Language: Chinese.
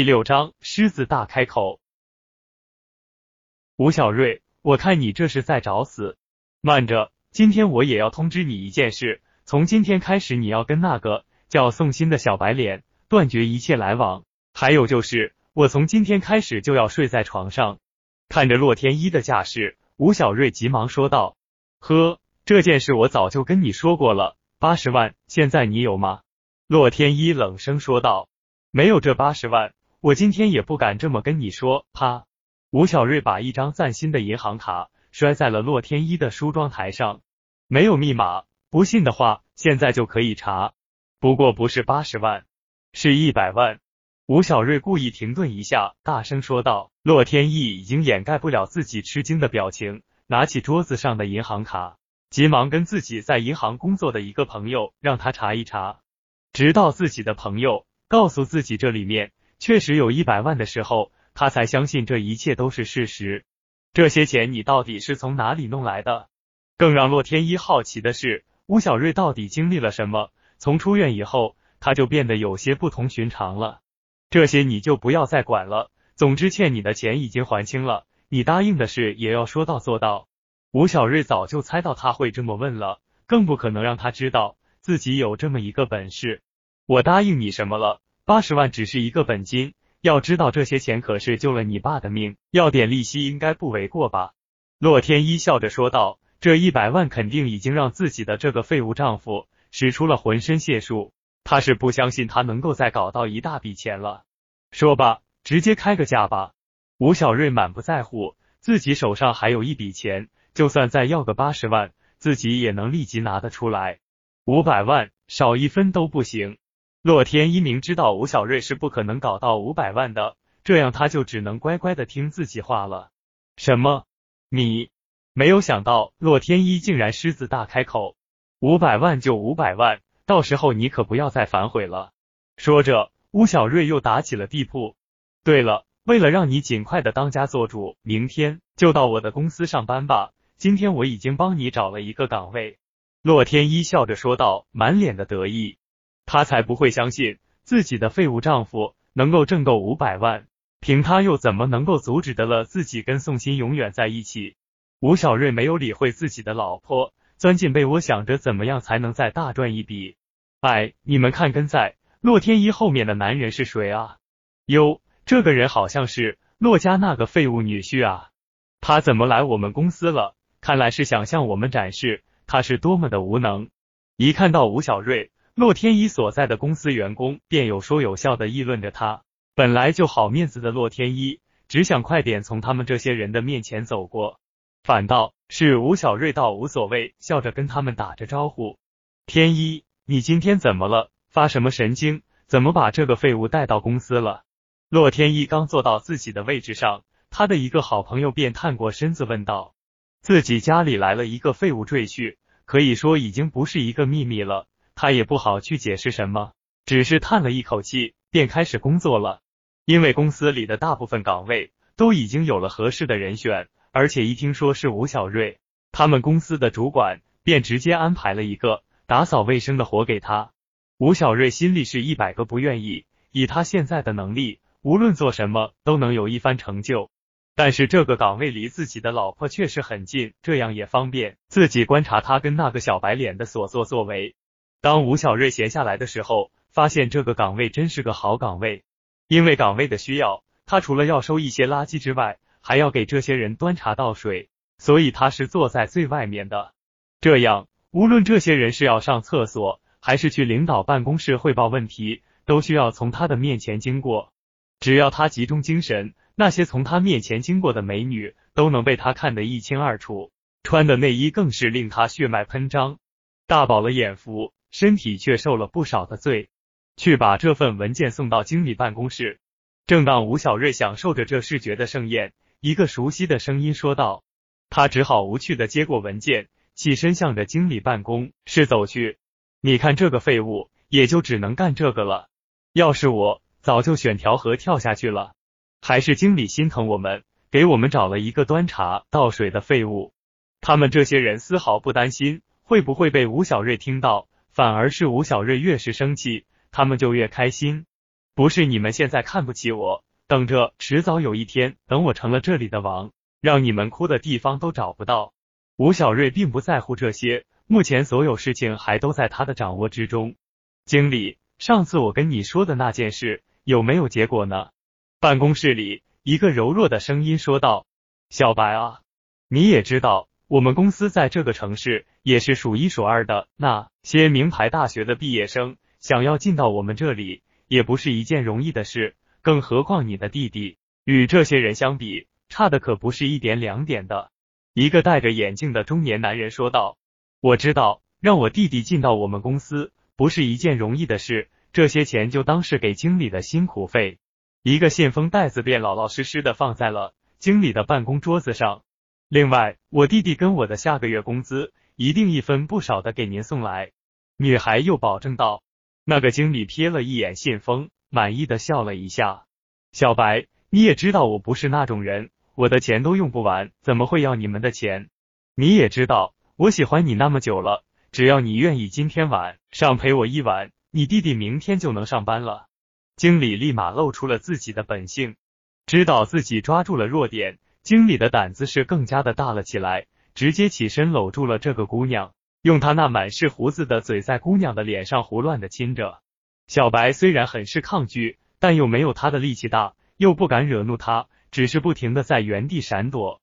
第六章，狮子大开口。吴小瑞，我看你这是在找死。慢着，今天我也要通知你一件事，从今天开始，你要跟那个叫宋鑫的小白脸断绝一切来往。还有就是，我从今天开始就要睡在床上。看着洛天依的架势，吴小瑞急忙说道：“呵，这件事我早就跟你说过了，八十万，现在你有吗？”洛天依冷声说道：“没有这八十万。”我今天也不敢这么跟你说。啪！吴小瑞把一张崭新的银行卡摔在了洛天依的梳妆台上，没有密码，不信的话，现在就可以查。不过不是八十万，是一百万。吴小瑞故意停顿一下，大声说道。洛天依已经掩盖不了自己吃惊的表情，拿起桌子上的银行卡，急忙跟自己在银行工作的一个朋友让他查一查，直到自己的朋友告诉自己这里面。确实有一百万的时候，他才相信这一切都是事实。这些钱你到底是从哪里弄来的？更让洛天依好奇的是，吴小瑞到底经历了什么？从出院以后，他就变得有些不同寻常了。这些你就不要再管了。总之，欠你的钱已经还清了，你答应的事也要说到做到。吴小瑞早就猜到他会这么问了，更不可能让他知道自己有这么一个本事。我答应你什么了？八十万只是一个本金，要知道这些钱可是救了你爸的命，要点利息应该不为过吧？洛天依笑着说道：“这一百万肯定已经让自己的这个废物丈夫使出了浑身解数，他是不相信他能够再搞到一大笔钱了。说吧，直接开个价吧。”吴小瑞满不在乎，自己手上还有一笔钱，就算再要个八十万，自己也能立即拿得出来。五百万，少一分都不行。洛天依明知道吴小瑞是不可能搞到五百万的，这样他就只能乖乖的听自己话了。什么？你？没有想到洛天依竟然狮子大开口，五百万就五百万，到时候你可不要再反悔了。说着，吴小瑞又打起了地铺。对了，为了让你尽快的当家做主，明天就到我的公司上班吧。今天我已经帮你找了一个岗位。洛天依笑着说道，满脸的得意。他才不会相信自己的废物丈夫能够挣够五百万，凭他又怎么能够阻止得了自己跟宋鑫永远在一起？吴小瑞没有理会自己的老婆，钻进被窝想着怎么样才能再大赚一笔。哎，你们看跟在洛天依后面的男人是谁啊？哟，这个人好像是洛家那个废物女婿啊！他怎么来我们公司了？看来是想向我们展示他是多么的无能。一看到吴小瑞。洛天依所在的公司员工便有说有笑的议论着他。本来就好面子的洛天依，只想快点从他们这些人的面前走过。反倒是吴小瑞倒无所谓，笑着跟他们打着招呼：“天一，你今天怎么了？发什么神经？怎么把这个废物带到公司了？”洛天依刚坐到自己的位置上，他的一个好朋友便探过身子问道：“自己家里来了一个废物赘婿，可以说已经不是一个秘密了。”他也不好去解释什么，只是叹了一口气，便开始工作了。因为公司里的大部分岗位都已经有了合适的人选，而且一听说是吴小瑞，他们公司的主管便直接安排了一个打扫卫生的活给他。吴小瑞心里是一百个不愿意，以他现在的能力，无论做什么都能有一番成就。但是这个岗位离自己的老婆确实很近，这样也方便自己观察他跟那个小白脸的所作所为。当吴小瑞闲下来的时候，发现这个岗位真是个好岗位。因为岗位的需要，他除了要收一些垃圾之外，还要给这些人端茶倒水，所以他是坐在最外面的。这样，无论这些人是要上厕所，还是去领导办公室汇报问题，都需要从他的面前经过。只要他集中精神，那些从他面前经过的美女都能被他看得一清二楚。穿的内衣更是令他血脉喷张，大饱了眼福。身体却受了不少的罪，去把这份文件送到经理办公室。正当吴小瑞享受着这视觉的盛宴，一个熟悉的声音说道：“他只好无趣的接过文件，起身向着经理办公室走去。你看这个废物，也就只能干这个了。要是我，早就选条河跳下去了。还是经理心疼我们，给我们找了一个端茶倒水的废物。他们这些人丝毫不担心会不会被吴小瑞听到。”反而是吴小瑞越是生气，他们就越开心。不是你们现在看不起我，等着，迟早有一天，等我成了这里的王，让你们哭的地方都找不到。吴小瑞并不在乎这些，目前所有事情还都在他的掌握之中。经理，上次我跟你说的那件事有没有结果呢？办公室里，一个柔弱的声音说道：“小白啊，你也知道，我们公司在这个城市也是数一数二的，那些名牌大学的毕业生想要进到我们这里，也不是一件容易的事。更何况你的弟弟与这些人相比，差的可不是一点两点的。”一个戴着眼镜的中年男人说道：“我知道，让我弟弟进到我们公司不是一件容易的事，这些钱就当是给经理的辛苦费。”一个信封袋子便老老实实的放在了经理的办公桌子上。另外，我弟弟跟我的下个月工资一定一分不少的给您送来。女孩又保证道。那个经理瞥了一眼信封，满意的笑了一下。小白，你也知道我不是那种人，我的钱都用不完，怎么会要你们的钱？你也知道我喜欢你那么久了，只要你愿意今天晚上陪我一晚，你弟弟明天就能上班了。经理立马露出了自己的本性，知道自己抓住了弱点，经理的胆子是更加的大了起来，直接起身搂住了这个姑娘，用他那满是胡子的嘴在姑娘的脸上胡乱的亲着。小白虽然很是抗拒，但又没有他的力气大，又不敢惹怒他，只是不停的在原地闪躲。